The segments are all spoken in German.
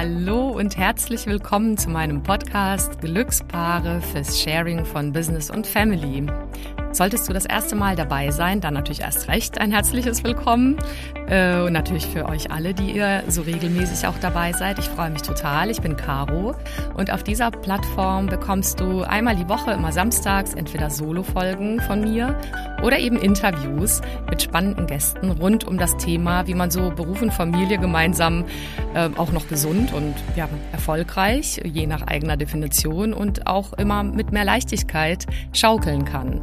Hallo und herzlich willkommen zu meinem Podcast Glückspaare fürs Sharing von Business und Family. Solltest du das erste Mal dabei sein, dann natürlich erst recht ein herzliches Willkommen. Äh, und natürlich für euch alle, die ihr so regelmäßig auch dabei seid. Ich freue mich total. Ich bin Caro und auf dieser Plattform bekommst du einmal die Woche, immer samstags, entweder Solo-Folgen von mir oder eben Interviews mit spannenden Gästen rund um das Thema, wie man so Beruf und Familie gemeinsam äh, auch noch gesund und ja, erfolgreich, je nach eigener Definition und auch immer mit mehr Leichtigkeit schaukeln kann.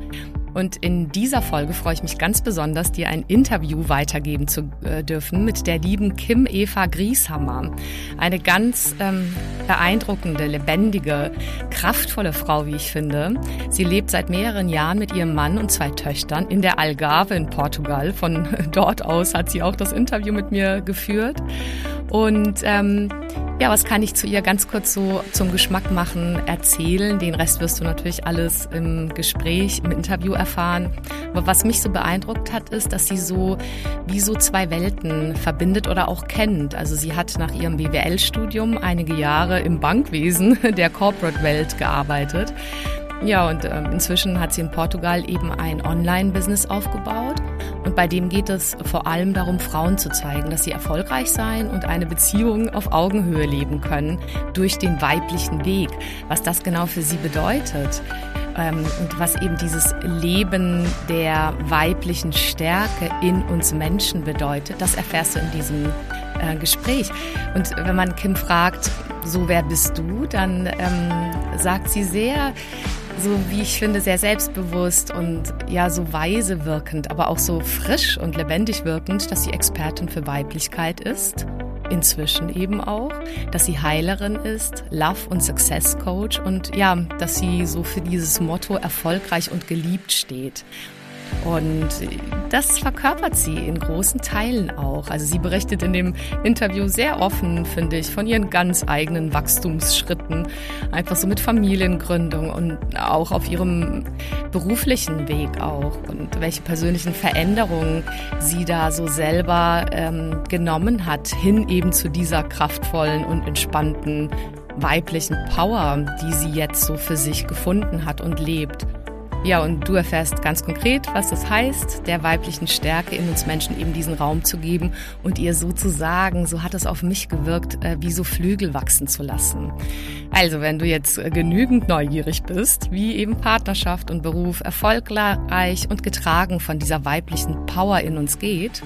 Und in dieser Folge freue ich mich ganz besonders, dir ein Interview weitergeben zu äh, dürfen mit der lieben Kim Eva Grieshammer. Eine ganz ähm, beeindruckende, lebendige, kraftvolle Frau, wie ich finde. Sie lebt seit mehreren Jahren mit ihrem Mann und zwei Töchtern in der Algarve in Portugal. Von dort aus hat sie auch das Interview mit mir geführt. Und ähm, ja, was kann ich zu ihr ganz kurz so zum Geschmack machen, erzählen? Den Rest wirst du natürlich alles im Gespräch, im Interview erfahren. Aber was mich so beeindruckt hat, ist, dass sie so wie so zwei Welten verbindet oder auch kennt. Also sie hat nach ihrem BWL-Studium einige Jahre im Bankwesen der Corporate-Welt gearbeitet. Ja, und äh, inzwischen hat sie in Portugal eben ein Online-Business aufgebaut. Und bei dem geht es vor allem darum, Frauen zu zeigen, dass sie erfolgreich sein und eine Beziehung auf Augenhöhe leben können durch den weiblichen Weg. Was das genau für sie bedeutet ähm, und was eben dieses Leben der weiblichen Stärke in uns Menschen bedeutet, das erfährst du in diesem äh, Gespräch. Und wenn man Kim fragt, so wer bist du, dann ähm, sagt sie sehr, so wie ich finde, sehr selbstbewusst und ja, so weise wirkend, aber auch so frisch und lebendig wirkend, dass sie Expertin für Weiblichkeit ist. Inzwischen eben auch, dass sie Heilerin ist, Love- und Success Coach und ja, dass sie so für dieses Motto erfolgreich und geliebt steht. Und das verkörpert sie in großen Teilen auch. Also sie berichtet in dem Interview sehr offen, finde ich, von ihren ganz eigenen Wachstumsschritten, einfach so mit Familiengründung und auch auf ihrem beruflichen Weg auch und welche persönlichen Veränderungen sie da so selber ähm, genommen hat, hin eben zu dieser kraftvollen und entspannten weiblichen Power, die sie jetzt so für sich gefunden hat und lebt. Ja, und du erfährst ganz konkret, was das heißt, der weiblichen Stärke in uns Menschen eben diesen Raum zu geben und ihr sozusagen, so hat es auf mich gewirkt, äh, wie so Flügel wachsen zu lassen. Also, wenn du jetzt genügend neugierig bist, wie eben Partnerschaft und Beruf erfolgreich und getragen von dieser weiblichen Power in uns geht,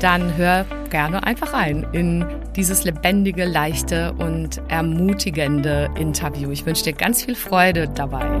dann hör gerne einfach rein in dieses lebendige, leichte und ermutigende Interview. Ich wünsche dir ganz viel Freude dabei.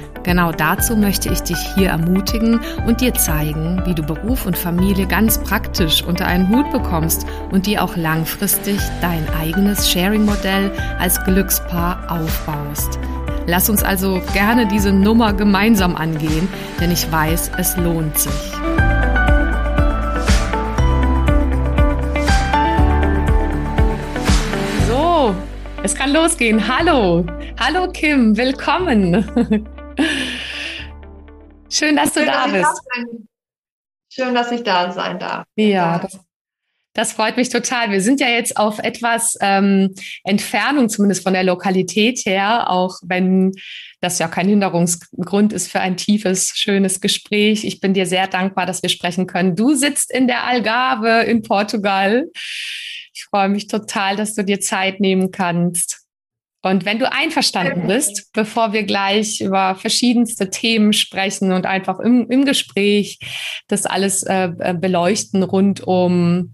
Genau dazu möchte ich dich hier ermutigen und dir zeigen, wie du Beruf und Familie ganz praktisch unter einen Hut bekommst und dir auch langfristig dein eigenes Sharing-Modell als Glückspaar aufbaust. Lass uns also gerne diese Nummer gemeinsam angehen, denn ich weiß, es lohnt sich. So, es kann losgehen. Hallo, hallo Kim, willkommen. Schön, dass Schön, du da dass bist. Schön, dass ich da sein darf. Ja, das, das, freut mich total. Wir sind ja jetzt auf etwas ähm, Entfernung, zumindest von der Lokalität her, auch wenn das ja kein Hinderungsgrund ist für ein tiefes, schönes Gespräch. Ich bin dir sehr dankbar, dass wir sprechen können. Du sitzt in der Algarve in Portugal. Ich freue mich total, dass du dir Zeit nehmen kannst. Und wenn du einverstanden bist, bevor wir gleich über verschiedenste Themen sprechen und einfach im, im Gespräch das alles äh, äh, beleuchten rund um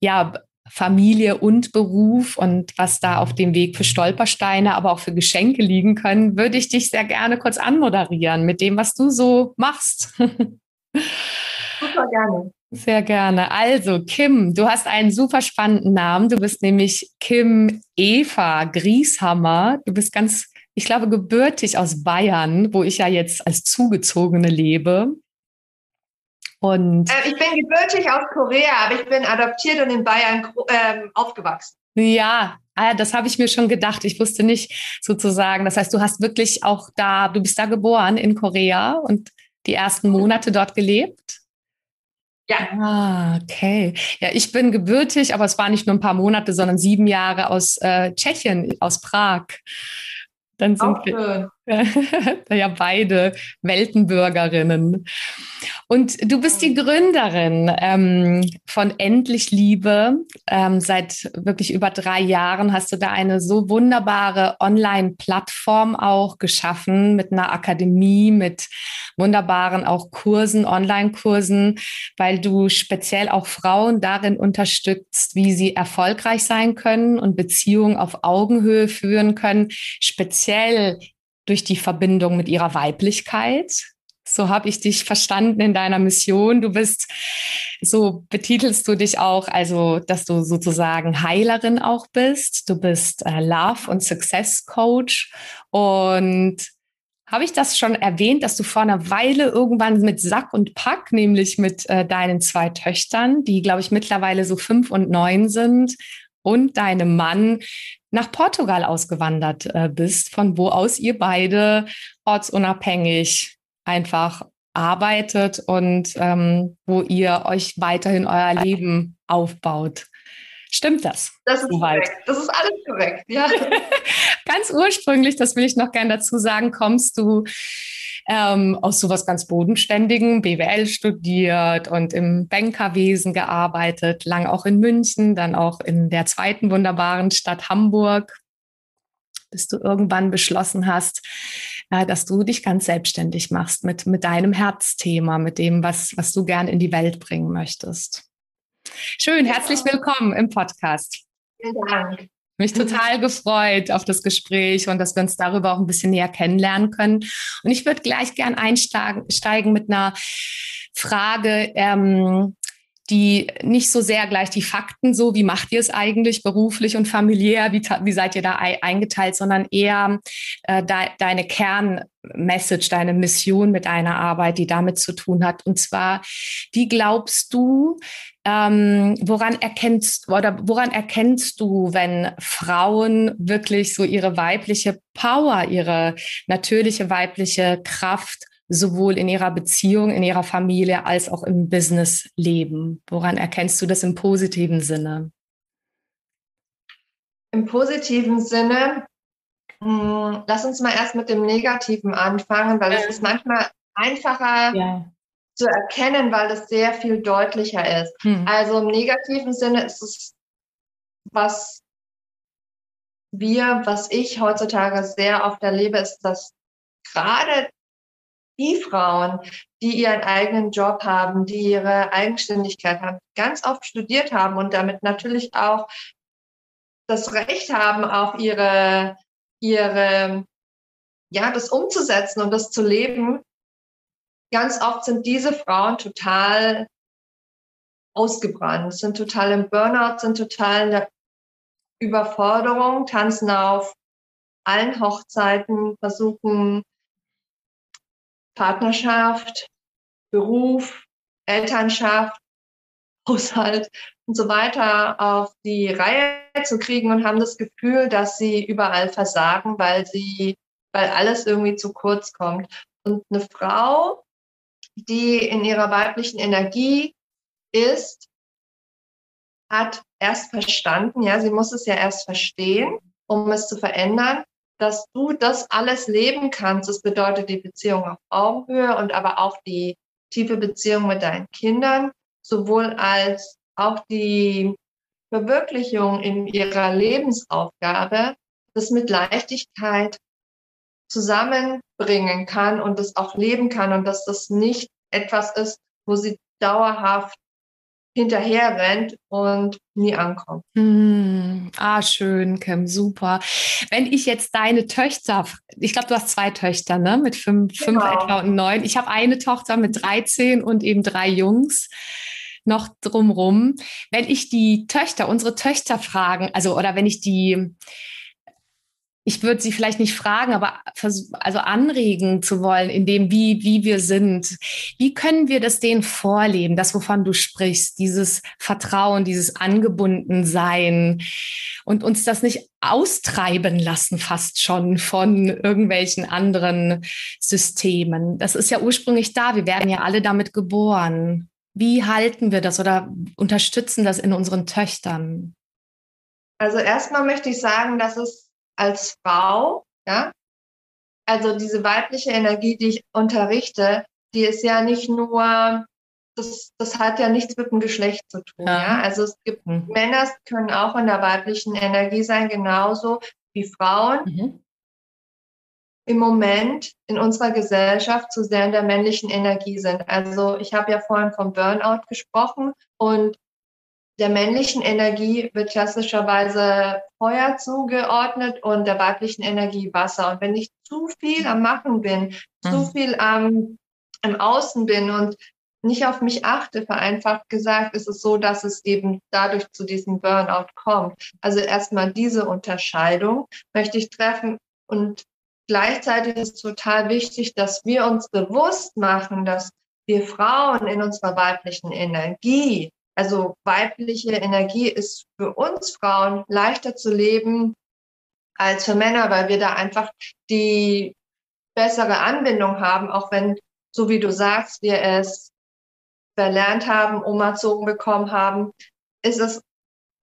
ja, Familie und Beruf und was da auf dem Weg für Stolpersteine, aber auch für Geschenke liegen können, würde ich dich sehr gerne kurz anmoderieren mit dem, was du so machst. Super gerne. Sehr gerne. Also, Kim, du hast einen super spannenden Namen. Du bist nämlich Kim Eva Grieshammer. Du bist ganz, ich glaube, gebürtig aus Bayern, wo ich ja jetzt als Zugezogene lebe. Und äh, ich bin gebürtig aus Korea, aber ich bin adoptiert und in Bayern äh, aufgewachsen. Ja, ah, das habe ich mir schon gedacht. Ich wusste nicht sozusagen. Das heißt, du hast wirklich auch da, du bist da geboren in Korea und die ersten Monate dort gelebt? Ja. Ah, okay. Ja, ich bin gebürtig, aber es war nicht nur ein paar Monate, sondern sieben Jahre aus äh, Tschechien, aus Prag. Dann sind Auch wir ja beide Weltenbürgerinnen. Und du bist die Gründerin ähm, von Endlich Liebe. Ähm, seit wirklich über drei Jahren hast du da eine so wunderbare Online-Plattform auch geschaffen mit einer Akademie, mit wunderbaren auch Kursen, Online-Kursen, weil du speziell auch Frauen darin unterstützt, wie sie erfolgreich sein können und Beziehungen auf Augenhöhe führen können, speziell durch die Verbindung mit ihrer Weiblichkeit. So habe ich dich verstanden in deiner Mission. Du bist, so betitelst du dich auch, also, dass du sozusagen Heilerin auch bist. Du bist äh, Love- und Success Coach. Und habe ich das schon erwähnt, dass du vor einer Weile irgendwann mit Sack und Pack, nämlich mit äh, deinen zwei Töchtern, die, glaube ich, mittlerweile so fünf und neun sind, und deinem Mann nach Portugal ausgewandert äh, bist, von wo aus ihr beide ortsunabhängig einfach arbeitet und ähm, wo ihr euch weiterhin euer Leben aufbaut. Stimmt das? Das ist soweit? korrekt. Das ist alles korrekt, ja. ganz ursprünglich, das will ich noch gerne dazu sagen, kommst du ähm, aus sowas ganz Bodenständigen, BWL studiert und im Bankerwesen gearbeitet, lang auch in München, dann auch in der zweiten wunderbaren Stadt Hamburg, bis du irgendwann beschlossen hast, äh, dass du dich ganz selbstständig machst mit, mit deinem Herzthema, mit dem, was, was du gern in die Welt bringen möchtest. Schön, herzlich willkommen im Podcast. Vielen Dank mich total gefreut auf das Gespräch und dass wir uns darüber auch ein bisschen näher kennenlernen können. Und ich würde gleich gern einsteigen mit einer Frage, ähm, die nicht so sehr gleich die Fakten, so wie macht ihr es eigentlich beruflich und familiär, wie, wie seid ihr da eingeteilt, sondern eher äh, de, deine Kernmessage, deine Mission mit deiner Arbeit, die damit zu tun hat. Und zwar, wie glaubst du, ähm, woran erkennst oder woran erkennst du, wenn Frauen wirklich so ihre weibliche Power, ihre natürliche weibliche Kraft sowohl in ihrer Beziehung, in ihrer Familie als auch im Business leben? Woran erkennst du das im positiven Sinne? Im positiven Sinne, mh, hm, lass uns mal erst mit dem Negativen anfangen, weil es ist manchmal einfacher, ja zu erkennen, weil es sehr viel deutlicher ist. Hm. Also im negativen Sinne ist es, was wir, was ich heutzutage sehr oft erlebe, ist, dass gerade die Frauen, die ihren eigenen Job haben, die ihre Eigenständigkeit haben, ganz oft studiert haben und damit natürlich auch das Recht haben, auch ihre, ihre, ja, das umzusetzen und das zu leben, ganz oft sind diese Frauen total ausgebrannt, sind total im Burnout, sind total in der Überforderung, tanzen auf allen Hochzeiten, versuchen Partnerschaft, Beruf, Elternschaft, Haushalt und so weiter auf die Reihe zu kriegen und haben das Gefühl, dass sie überall versagen, weil sie, weil alles irgendwie zu kurz kommt. Und eine Frau, die in ihrer weiblichen Energie ist, hat erst verstanden, ja, sie muss es ja erst verstehen, um es zu verändern, dass du das alles leben kannst. Das bedeutet die Beziehung auf Augenhöhe und aber auch die tiefe Beziehung mit deinen Kindern, sowohl als auch die Verwirklichung in ihrer Lebensaufgabe, das mit Leichtigkeit zusammenbringen kann und das auch leben kann und dass das nicht etwas ist, wo sie dauerhaft hinterher rennt und nie ankommt. Mm, ah, schön, Kim, super. Wenn ich jetzt deine Töchter, ich glaube, du hast zwei Töchter, ne? Mit fünf, genau. fünf etwa und neun. Ich habe eine Tochter mit 13 und eben drei Jungs. noch drumrum. Wenn ich die Töchter, unsere Töchter fragen, also oder wenn ich die ich würde sie vielleicht nicht fragen, aber also anregen zu wollen, in dem, wie, wie wir sind. Wie können wir das denen vorleben, das, wovon du sprichst, dieses Vertrauen, dieses Angebundensein und uns das nicht austreiben lassen, fast schon von irgendwelchen anderen Systemen. Das ist ja ursprünglich da. Wir werden ja alle damit geboren. Wie halten wir das oder unterstützen das in unseren Töchtern? Also erstmal möchte ich sagen, dass es als Frau, ja, also diese weibliche Energie, die ich unterrichte, die ist ja nicht nur, das, das hat ja nichts mit dem Geschlecht zu tun, ja. ja? Also es gibt mhm. Männer können auch in der weiblichen Energie sein, genauso wie Frauen. Mhm. Im Moment in unserer Gesellschaft zu sehr in der männlichen Energie sind. Also ich habe ja vorhin vom Burnout gesprochen und der männlichen Energie wird klassischerweise Feuer zugeordnet und der weiblichen Energie Wasser. Und wenn ich zu viel am Machen bin, mhm. zu viel am, am Außen bin und nicht auf mich achte, vereinfacht gesagt, ist es so, dass es eben dadurch zu diesem Burnout kommt. Also erstmal diese Unterscheidung möchte ich treffen und gleichzeitig ist es total wichtig, dass wir uns bewusst machen, dass wir Frauen in unserer weiblichen Energie also weibliche Energie ist für uns Frauen leichter zu leben als für Männer, weil wir da einfach die bessere Anbindung haben, auch wenn, so wie du sagst, wir es verlernt haben, umerzogen bekommen haben, ist es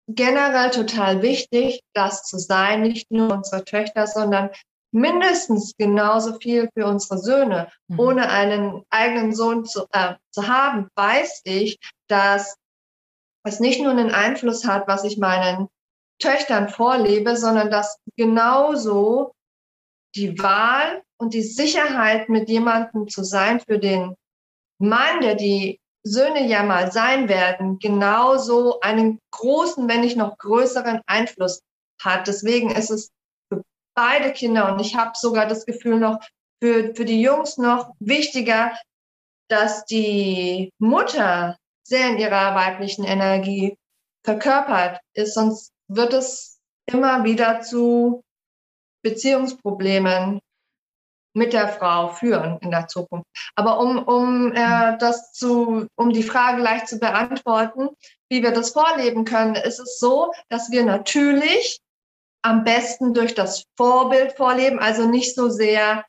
generell total wichtig, das zu sein, nicht nur unsere Töchter, sondern mindestens genauso viel für unsere Söhne. Mhm. Ohne einen eigenen Sohn zu, äh, zu haben, weiß ich, dass was nicht nur einen Einfluss hat, was ich meinen Töchtern vorlebe, sondern dass genauso die Wahl und die Sicherheit, mit jemandem zu sein für den Mann, der die Söhne ja mal sein werden, genauso einen großen, wenn nicht noch größeren Einfluss hat. Deswegen ist es für beide Kinder und ich habe sogar das Gefühl noch für, für die Jungs noch wichtiger, dass die Mutter sehr in ihrer weiblichen Energie verkörpert ist, sonst wird es immer wieder zu Beziehungsproblemen mit der Frau führen in der Zukunft. Aber um, um äh, das zu, um die Frage leicht zu beantworten, wie wir das vorleben können, ist es so, dass wir natürlich am besten durch das Vorbild vorleben, also nicht so sehr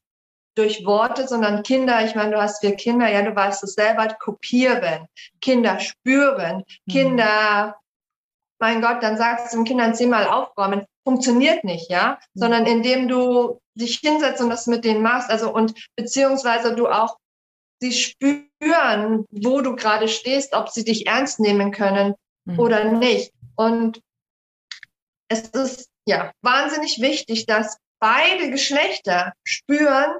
durch Worte, sondern Kinder, ich meine, du hast vier Kinder, ja, du weißt es selber, kopieren, Kinder spüren, mhm. Kinder, mein Gott, dann sagst du den Kindern zehnmal aufräumen, funktioniert nicht, ja, mhm. sondern indem du dich hinsetzt und das mit denen machst, also und beziehungsweise du auch sie spüren, wo du gerade stehst, ob sie dich ernst nehmen können mhm. oder nicht. Und es ist ja wahnsinnig wichtig, dass beide Geschlechter spüren,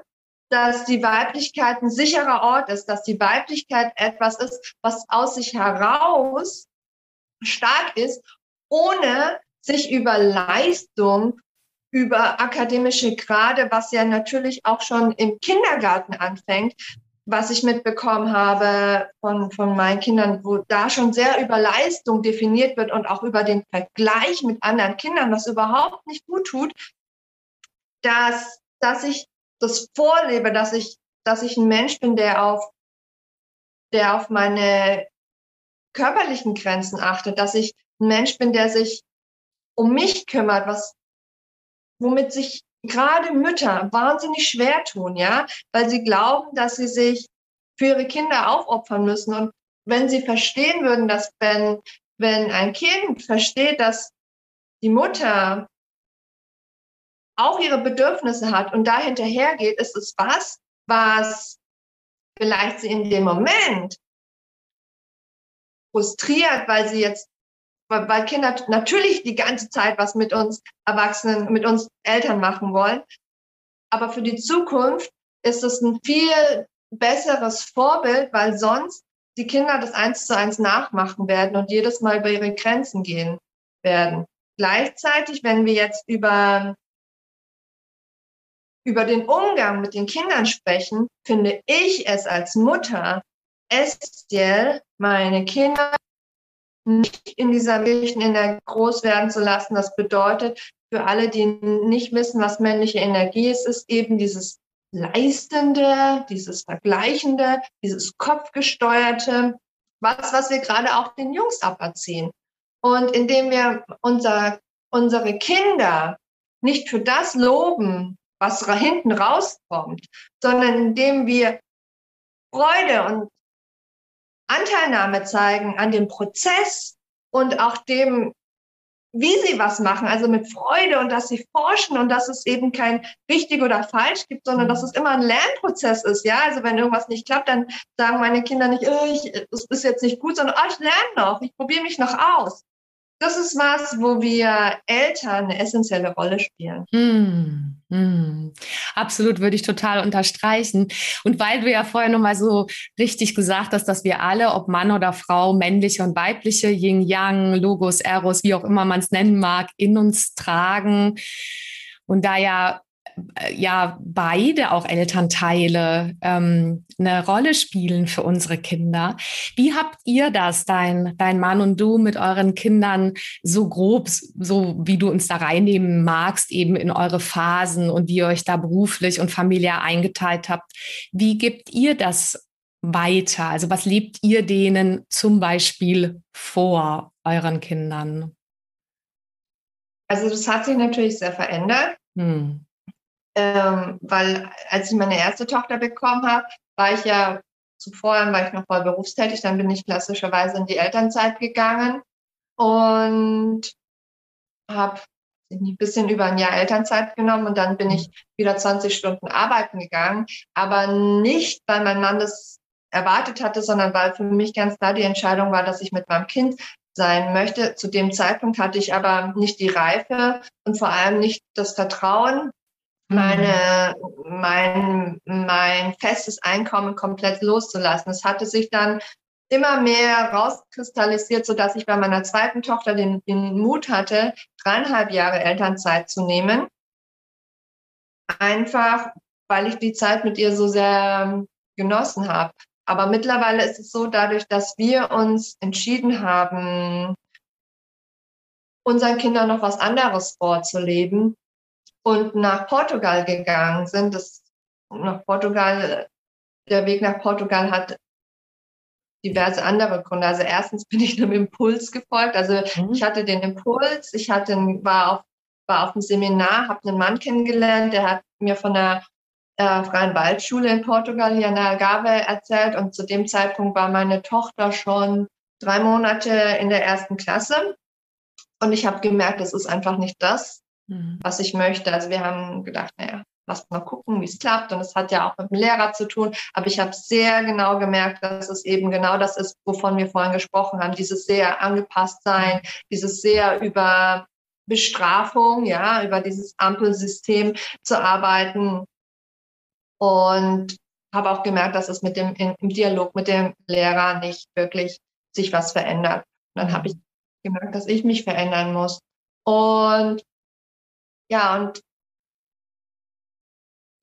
dass die Weiblichkeit ein sicherer Ort ist, dass die Weiblichkeit etwas ist, was aus sich heraus stark ist, ohne sich über Leistung, über akademische Grade, was ja natürlich auch schon im Kindergarten anfängt, was ich mitbekommen habe von, von meinen Kindern, wo da schon sehr über Leistung definiert wird und auch über den Vergleich mit anderen Kindern, was überhaupt nicht gut tut, dass, dass ich das vorlebe, dass ich, dass ich ein Mensch bin, der auf, der auf meine körperlichen Grenzen achtet, dass ich ein Mensch bin, der sich um mich kümmert, was, womit sich gerade Mütter wahnsinnig schwer tun, ja, weil sie glauben, dass sie sich für ihre Kinder aufopfern müssen. Und wenn sie verstehen würden, dass wenn, wenn ein Kind versteht, dass die Mutter auch ihre Bedürfnisse hat und da hinterhergeht, ist es was, was vielleicht sie in dem Moment frustriert, weil sie jetzt, weil Kinder natürlich die ganze Zeit was mit uns Erwachsenen, mit uns Eltern machen wollen. Aber für die Zukunft ist es ein viel besseres Vorbild, weil sonst die Kinder das eins zu eins nachmachen werden und jedes Mal über ihre Grenzen gehen werden. Gleichzeitig, wenn wir jetzt über über den Umgang mit den Kindern sprechen, finde ich es als Mutter essentiell, meine Kinder nicht in dieser männlichen Energie groß werden zu lassen. Das bedeutet, für alle, die nicht wissen, was männliche Energie ist, ist eben dieses Leistende, dieses Vergleichende, dieses Kopfgesteuerte, was, was wir gerade auch den Jungs aberziehen. Und indem wir unser, unsere Kinder nicht für das loben, was hinten rauskommt, sondern indem wir Freude und Anteilnahme zeigen an dem Prozess und auch dem, wie sie was machen, also mit Freude und dass sie forschen und dass es eben kein richtig oder falsch gibt, sondern dass es immer ein Lernprozess ist. Ja, also wenn irgendwas nicht klappt, dann sagen meine Kinder nicht, oh, ich, es ist jetzt nicht gut, sondern oh, ich lerne noch, ich probiere mich noch aus. Das ist was, wo wir Eltern eine essentielle Rolle spielen. Hm, hm. Absolut, würde ich total unterstreichen. Und weil du ja vorher nochmal so richtig gesagt hast, dass wir alle, ob Mann oder Frau, männliche und weibliche, Yin, Yang, Logos, Eros, wie auch immer man es nennen mag, in uns tragen. Und da ja ja beide auch Elternteile ähm, eine Rolle spielen für unsere Kinder. Wie habt ihr das, dein, dein Mann und du, mit euren Kindern so grob, so wie du uns da reinnehmen magst, eben in eure Phasen und wie ihr euch da beruflich und familiär eingeteilt habt? Wie gebt ihr das weiter? Also was lebt ihr denen zum Beispiel vor euren Kindern? Also das hat sich natürlich sehr verändert. Hm ähm, weil als ich meine erste Tochter bekommen habe, war ich ja zuvor war ich noch voll berufstätig, dann bin ich klassischerweise in die Elternzeit gegangen und habe ein bisschen über ein Jahr Elternzeit genommen und dann bin ich wieder 20 Stunden arbeiten gegangen, aber nicht, weil mein Mann das erwartet hatte, sondern weil für mich ganz klar die Entscheidung war, dass ich mit meinem Kind sein möchte. Zu dem Zeitpunkt hatte ich aber nicht die Reife und vor allem nicht das Vertrauen, meine, mein, mein festes Einkommen komplett loszulassen. Es hatte sich dann immer mehr rauskristallisiert, so dass ich bei meiner zweiten Tochter den, den Mut hatte, dreieinhalb Jahre Elternzeit zu nehmen. Einfach, weil ich die Zeit mit ihr so sehr genossen habe. Aber mittlerweile ist es so, dadurch, dass wir uns entschieden haben, unseren Kindern noch was anderes vorzuleben, und nach Portugal gegangen sind. Das, nach Portugal, der Weg nach Portugal hat diverse andere Gründe. Also erstens bin ich einem Impuls gefolgt. Also mhm. ich hatte den Impuls, ich hatte, war auf, war auf einem Seminar, habe einen Mann kennengelernt, der hat mir von der äh, Freien Waldschule in Portugal hier in der Algarve erzählt und zu dem Zeitpunkt war meine Tochter schon drei Monate in der ersten Klasse. Und ich habe gemerkt, das ist einfach nicht das, mhm. was ich möchte. Also wir haben gedacht, naja, lass mal gucken, wie es klappt. Und es hat ja auch mit dem Lehrer zu tun. Aber ich habe sehr genau gemerkt, dass es eben genau das ist, wovon wir vorhin gesprochen haben. Dieses sehr angepasst sein, dieses sehr über Bestrafung, ja, über dieses Ampelsystem zu arbeiten. Und habe auch gemerkt, dass es mit dem im Dialog mit dem Lehrer nicht wirklich sich was verändert. Und dann habe ich gemerkt, dass ich mich verändern muss. Und ja, und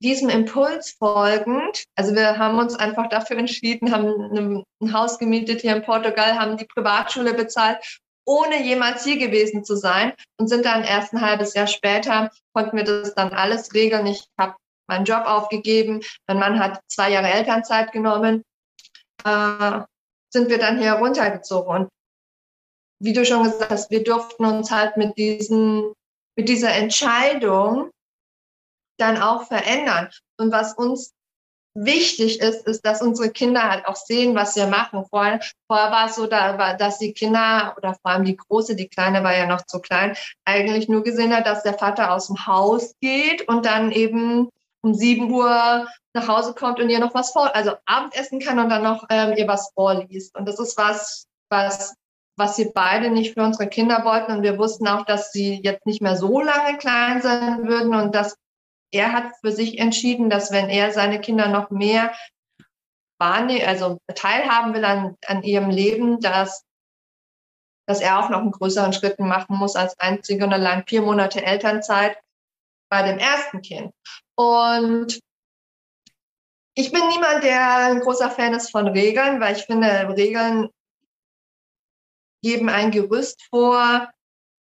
diesem Impuls folgend, also wir haben uns einfach dafür entschieden, haben ein Haus gemietet hier in Portugal, haben die Privatschule bezahlt, ohne jemals hier gewesen zu sein und sind dann erst ein halbes Jahr später, konnten wir das dann alles regeln. Ich habe meinen Job aufgegeben, mein Mann hat zwei Jahre Elternzeit genommen, äh, sind wir dann hier runtergezogen. Und wie du schon gesagt hast, wir durften uns halt mit diesen mit dieser Entscheidung dann auch verändern. Und was uns wichtig ist, ist, dass unsere Kinder halt auch sehen, was wir machen. Vorher, vorher war es so, da dass die Kinder oder vor allem die Große, die Kleine war ja noch zu klein, eigentlich nur gesehen hat, dass der Vater aus dem Haus geht und dann eben um sieben Uhr nach Hause kommt und ihr noch was vor, also Abendessen kann und dann noch ähm, ihr was vorliest. Und das ist was, was was wir beide nicht für unsere Kinder wollten. Und wir wussten auch, dass sie jetzt nicht mehr so lange klein sein würden und dass er hat für sich entschieden, dass wenn er seine Kinder noch mehr also teilhaben will an, an ihrem Leben, dass, dass er auch noch einen größeren Schritt machen muss als einzige und allein vier Monate Elternzeit bei dem ersten Kind. Und ich bin niemand, der ein großer Fan ist von Regeln, weil ich finde, Regeln geben ein Gerüst vor,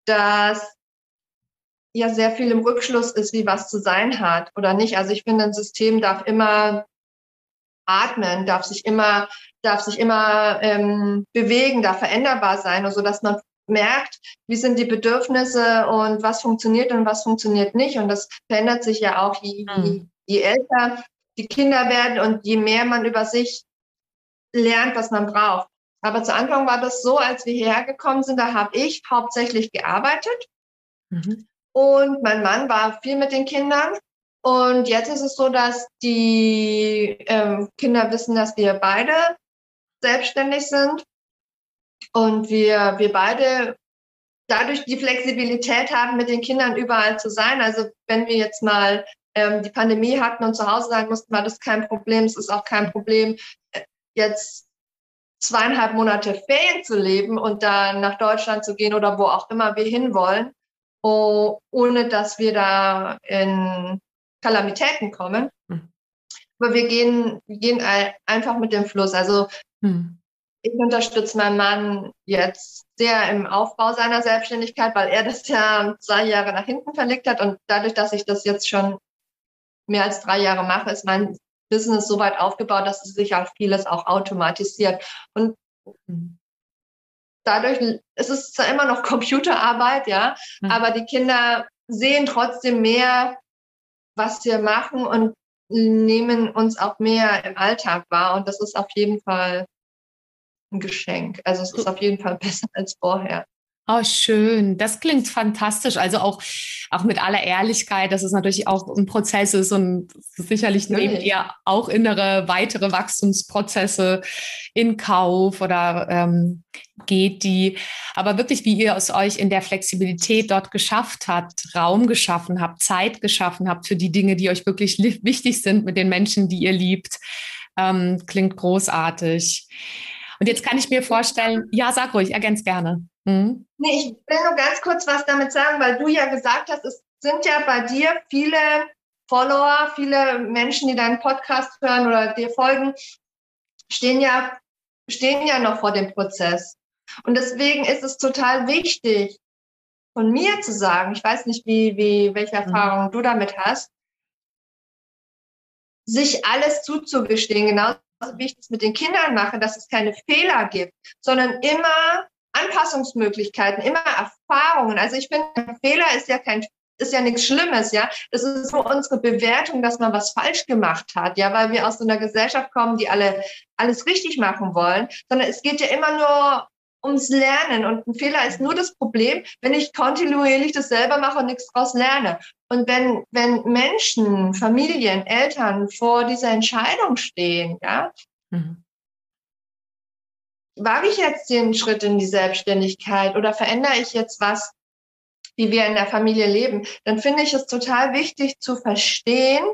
das ja sehr viel im Rückschluss ist, wie was zu sein hat oder nicht. Also ich finde, ein System darf immer atmen, darf sich immer, darf sich immer ähm, bewegen, darf veränderbar sein, so also dass man merkt, wie sind die Bedürfnisse und was funktioniert und was funktioniert nicht. Und das verändert sich ja auch, je, je, je älter die Kinder werden und je mehr man über sich lernt, was man braucht. Aber zu Anfang war das so, als wir hierher gekommen sind, da habe ich hauptsächlich gearbeitet. Mhm. Und mein Mann war viel mit den Kindern. Und jetzt ist es so, dass die ähm, Kinder wissen, dass wir beide selbstständig sind und wir, wir beide dadurch die Flexibilität haben, mit den Kindern überall zu sein. Also wenn wir jetzt mal ähm, die Pandemie hatten und zu Hause sein mussten, war das kein Problem. Es ist auch kein Problem, jetzt zweieinhalb Monate Ferien zu leben und dann nach Deutschland zu gehen oder wo auch immer wir hinwollen, oh, ohne dass wir da in Kalamitäten kommen. Mhm. Aber wir gehen, wir gehen einfach mit dem Fluss. Also mhm. ich unterstütze meinen Mann jetzt sehr im Aufbau seiner Selbstständigkeit, weil er das ja zwei Jahre nach hinten verlegt hat. Und dadurch, dass ich das jetzt schon mehr als drei Jahre mache, ist mein Business so weit aufgebaut, dass es sich auch vieles auch automatisiert. Und dadurch ist es zwar immer noch Computerarbeit, ja, mhm. aber die Kinder sehen trotzdem mehr, was wir machen und nehmen uns auch mehr im Alltag wahr. Und das ist auf jeden Fall ein Geschenk. Also es ist auf jeden Fall besser als vorher. Oh, schön. Das klingt fantastisch. Also auch, auch mit aller Ehrlichkeit, dass es natürlich auch ein Prozess ist und sicherlich nehmt ihr auch innere weitere Wachstumsprozesse in Kauf oder ähm, geht die. Aber wirklich, wie ihr es euch in der Flexibilität dort geschafft habt, Raum geschaffen habt, Zeit geschaffen habt für die Dinge, die euch wirklich wichtig sind mit den Menschen, die ihr liebt, ähm, klingt großartig. Und jetzt kann ich mir vorstellen, ja, sag ruhig, ergänz gerne. Mhm. Nee, ich will nur ganz kurz was damit sagen, weil du ja gesagt hast, es sind ja bei dir viele Follower, viele Menschen, die deinen Podcast hören oder dir folgen, stehen ja, stehen ja noch vor dem Prozess. Und deswegen ist es total wichtig, von mir zu sagen, ich weiß nicht, wie, wie, welche mhm. Erfahrungen mhm. du damit hast, sich alles zuzugestehen, genauso wie ich das mit den Kindern mache, dass es keine Fehler gibt, sondern immer Anpassungsmöglichkeiten, immer Erfahrungen. Also ich finde, Fehler ist ja kein ist ja nichts Schlimmes, ja. Das ist nur unsere Bewertung, dass man was falsch gemacht hat, ja, weil wir aus so einer Gesellschaft kommen, die alle alles richtig machen wollen, sondern es geht ja immer nur ums Lernen und ein Fehler ist nur das Problem, wenn ich kontinuierlich das selber mache und nichts draus lerne. Und wenn, wenn Menschen, Familien, Eltern vor dieser Entscheidung stehen, ja, mhm wage ich jetzt den Schritt in die Selbstständigkeit oder verändere ich jetzt was, wie wir in der Familie leben, dann finde ich es total wichtig zu verstehen,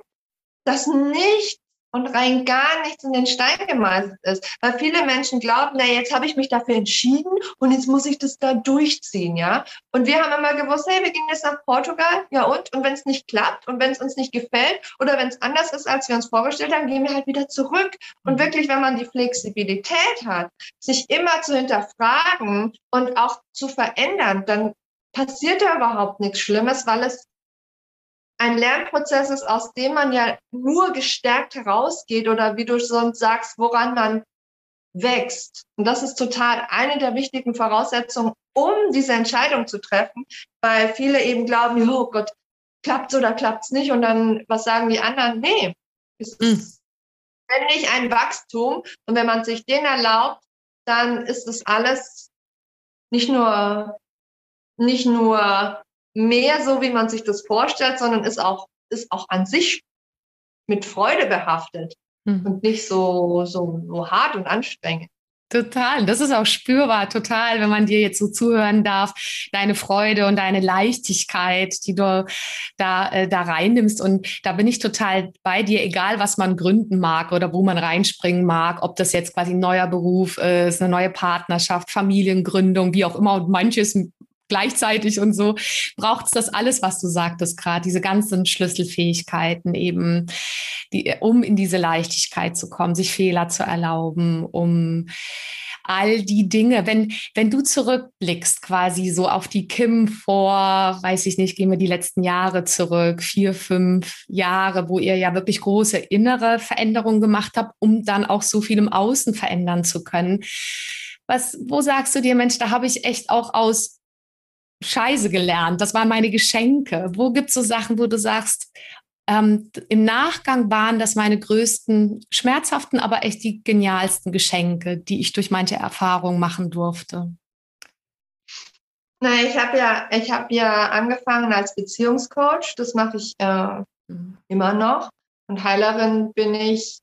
dass nicht und rein gar nichts in den Stein gemeißelt ist. Weil viele Menschen glauben, na, jetzt habe ich mich dafür entschieden und jetzt muss ich das da durchziehen, ja. Und wir haben immer gewusst, hey, wir gehen jetzt nach Portugal, ja und? Und wenn es nicht klappt und wenn es uns nicht gefällt oder wenn es anders ist, als wir uns vorgestellt haben, gehen wir halt wieder zurück. Und mhm. wirklich, wenn man die Flexibilität hat, sich immer zu hinterfragen und auch zu verändern, dann passiert da überhaupt nichts Schlimmes, weil es ein Lernprozess ist, aus dem man ja nur gestärkt herausgeht oder wie du sonst sagst, woran man wächst. Und das ist total eine der wichtigen Voraussetzungen, um diese Entscheidung zu treffen, weil viele eben glauben, oh Gott, klappt's oder klappt's nicht und dann, was sagen die anderen? Nee, es mhm. ist ständig ein Wachstum und wenn man sich den erlaubt, dann ist es alles nicht nur, nicht nur mehr so, wie man sich das vorstellt, sondern ist auch, ist auch an sich mit Freude behaftet mhm. und nicht so, so, so hart und anstrengend. Total, das ist auch spürbar, total, wenn man dir jetzt so zuhören darf, deine Freude und deine Leichtigkeit, die du da, äh, da reinnimmst. Und da bin ich total bei dir, egal was man gründen mag oder wo man reinspringen mag, ob das jetzt quasi ein neuer Beruf ist, eine neue Partnerschaft, Familiengründung, wie auch immer. Und manches gleichzeitig und so, braucht es das alles, was du sagtest gerade, diese ganzen Schlüsselfähigkeiten eben, die, um in diese Leichtigkeit zu kommen, sich Fehler zu erlauben, um all die Dinge, wenn, wenn du zurückblickst quasi so auf die Kim vor, weiß ich nicht, gehen wir die letzten Jahre zurück, vier, fünf Jahre, wo ihr ja wirklich große innere Veränderungen gemacht habt, um dann auch so viel im Außen verändern zu können. Was, wo sagst du dir, Mensch, da habe ich echt auch aus Scheiße gelernt. Das waren meine Geschenke. Wo gibt es so Sachen, wo du sagst, ähm, im Nachgang waren das meine größten, schmerzhaften, aber echt die genialsten Geschenke, die ich durch manche Erfahrungen machen durfte? Na, ich habe ja, ich habe ja angefangen als Beziehungscoach. Das mache ich äh, mhm. immer noch. Und Heilerin bin ich,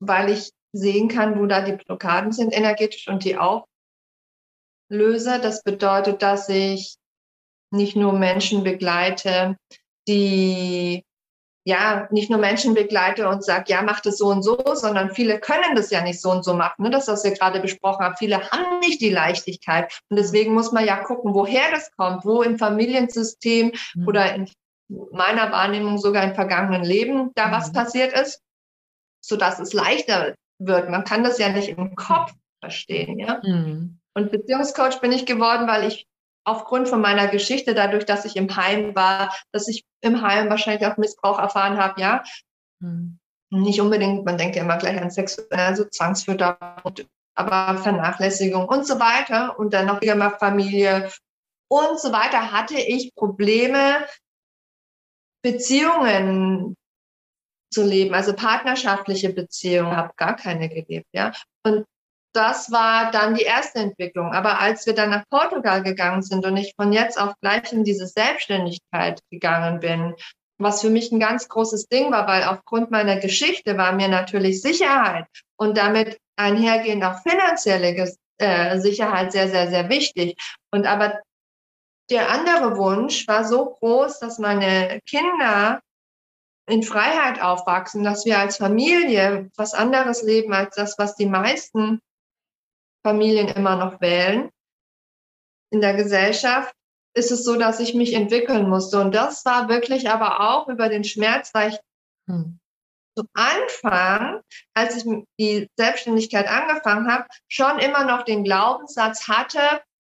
weil ich sehen kann, wo da die Blockaden sind energetisch und die auch löse. Das bedeutet, dass ich nicht nur Menschen begleite, die ja nicht nur Menschen begleite und sage, ja, mach das so und so, sondern viele können das ja nicht so und so machen. Ne? Das, was wir gerade besprochen haben. Viele haben nicht die Leichtigkeit. Und deswegen muss man ja gucken, woher das kommt, wo im Familiensystem mhm. oder in meiner Wahrnehmung sogar im vergangenen Leben da mhm. was passiert ist, sodass es leichter wird. Man kann das ja nicht im Kopf verstehen. Ja? Mhm. Und Beziehungscoach bin ich geworden, weil ich aufgrund von meiner Geschichte, dadurch, dass ich im Heim war, dass ich im Heim wahrscheinlich auch Missbrauch erfahren habe, ja. Mhm. Nicht unbedingt, man denkt ja immer gleich an sexuelle, also Zwangsfütterung, aber Vernachlässigung und so weiter und dann noch wieder mal Familie und so weiter, hatte ich Probleme, Beziehungen zu leben, also partnerschaftliche Beziehungen, habe gar keine gelebt, ja. Und das war dann die erste Entwicklung. Aber als wir dann nach Portugal gegangen sind und ich von jetzt auf gleich in diese Selbstständigkeit gegangen bin, was für mich ein ganz großes Ding war, weil aufgrund meiner Geschichte war mir natürlich Sicherheit und damit einhergehend auch finanzielle äh, Sicherheit sehr, sehr, sehr wichtig. Und aber der andere Wunsch war so groß, dass meine Kinder in Freiheit aufwachsen, dass wir als Familie was anderes leben als das, was die meisten Familien immer noch wählen. In der Gesellschaft ist es so, dass ich mich entwickeln musste. Und das war wirklich aber auch über den Schmerz, weil ich hm. zu Anfang, als ich die Selbstständigkeit angefangen habe, schon immer noch den Glaubenssatz hatte,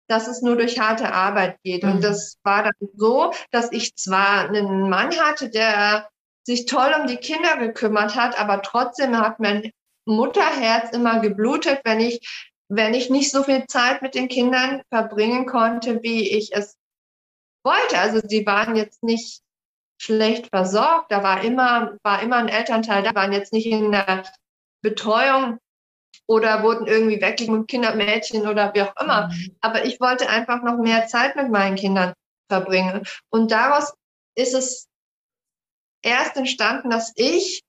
dass es nur durch harte Arbeit geht. Mhm. Und hm. das war dann so, dass ich zwar einen Mann hatte, der sich toll um die Kinder gekümmert hat, aber trotzdem hat mein Mutterherz immer geblutet, wenn ich wenn ich nicht so viel Zeit mit den Kindern verbringen konnte, wie ich es wollte. Also sie waren jetzt nicht schlecht versorgt, da war immer, war immer ein Elternteil da, waren jetzt nicht in der Betreuung oder wurden irgendwie weggegeben mit Kindermädchen oder wie auch immer. Mhm. Aber ich wollte einfach noch mehr Zeit mit meinen Kindern verbringen. Und daraus ist es erst entstanden, dass ich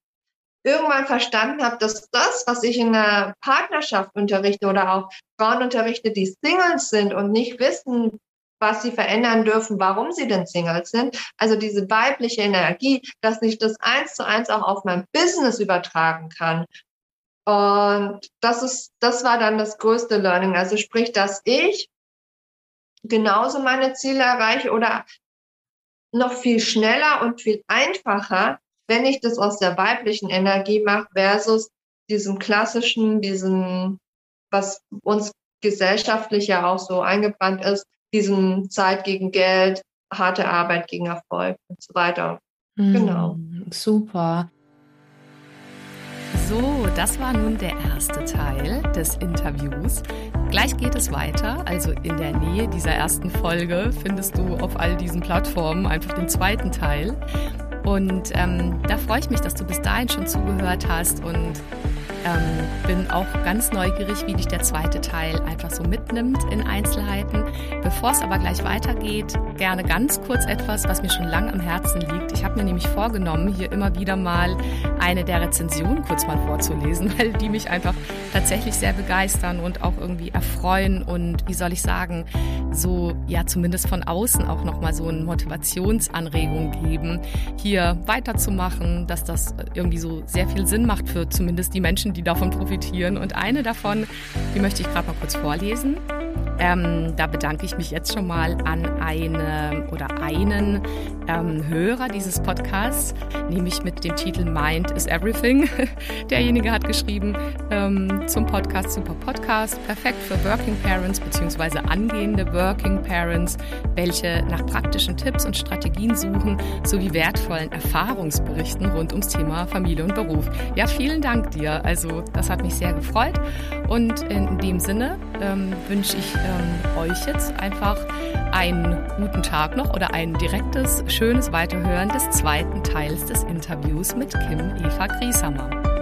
irgendwann verstanden habe, dass das, was ich in der Partnerschaft unterrichte oder auch Frauen unterrichte, die Singles sind und nicht wissen, was sie verändern dürfen, warum sie denn Singles sind. Also diese weibliche Energie, dass ich das eins zu eins auch auf mein Business übertragen kann. Und das ist, das war dann das größte Learning. Also sprich, dass ich genauso meine Ziele erreiche oder noch viel schneller und viel einfacher wenn ich das aus der weiblichen Energie mache versus diesem klassischen, diesem, was uns gesellschaftlich ja auch so eingebrannt ist, diesem Zeit gegen Geld, harte Arbeit gegen Erfolg und so weiter. Mm, genau. Super. So, das war nun der erste Teil des Interviews. Gleich geht es weiter, also in der Nähe dieser ersten Folge findest du auf all diesen Plattformen einfach den zweiten Teil. Und ähm, da freue ich mich, dass du bis dahin schon zugehört hast und ähm, bin auch ganz neugierig, wie dich der zweite Teil einfach so mitnimmt in Einzelheiten. Bevor es aber gleich weitergeht, gerne ganz kurz etwas, was mir schon lange am Herzen liegt. Ich habe mir nämlich vorgenommen, hier immer wieder mal eine der Rezensionen kurz mal vorzulesen, weil die mich einfach tatsächlich sehr begeistern und auch irgendwie erfreuen und wie soll ich sagen, so ja zumindest von außen auch nochmal so eine Motivationsanregung geben, hier weiterzumachen, dass das irgendwie so sehr viel Sinn macht für zumindest die Menschen, die davon profitieren. Und eine davon, die möchte ich gerade mal kurz vorlesen. Ähm, da bedanke ich mich jetzt schon mal an eine oder einen ähm, Hörer dieses Podcasts, nämlich mit dem Titel Mind is Everything. Derjenige hat geschrieben ähm, zum Podcast Super Podcast, perfekt für Working Parents bzw. angehende Working Parents, welche nach praktischen Tipps und Strategien suchen, sowie wertvollen Erfahrungsberichten rund ums Thema Familie und Beruf. Ja, vielen Dank dir. Also das hat mich sehr gefreut und in dem Sinne ähm, wünsche ich ähm, euch jetzt einfach einen guten Tag noch oder ein direktes, schönes Weiterhören des zweiten Teils des Interviews mit Kim Eva Grieshammer.